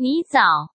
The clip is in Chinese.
你早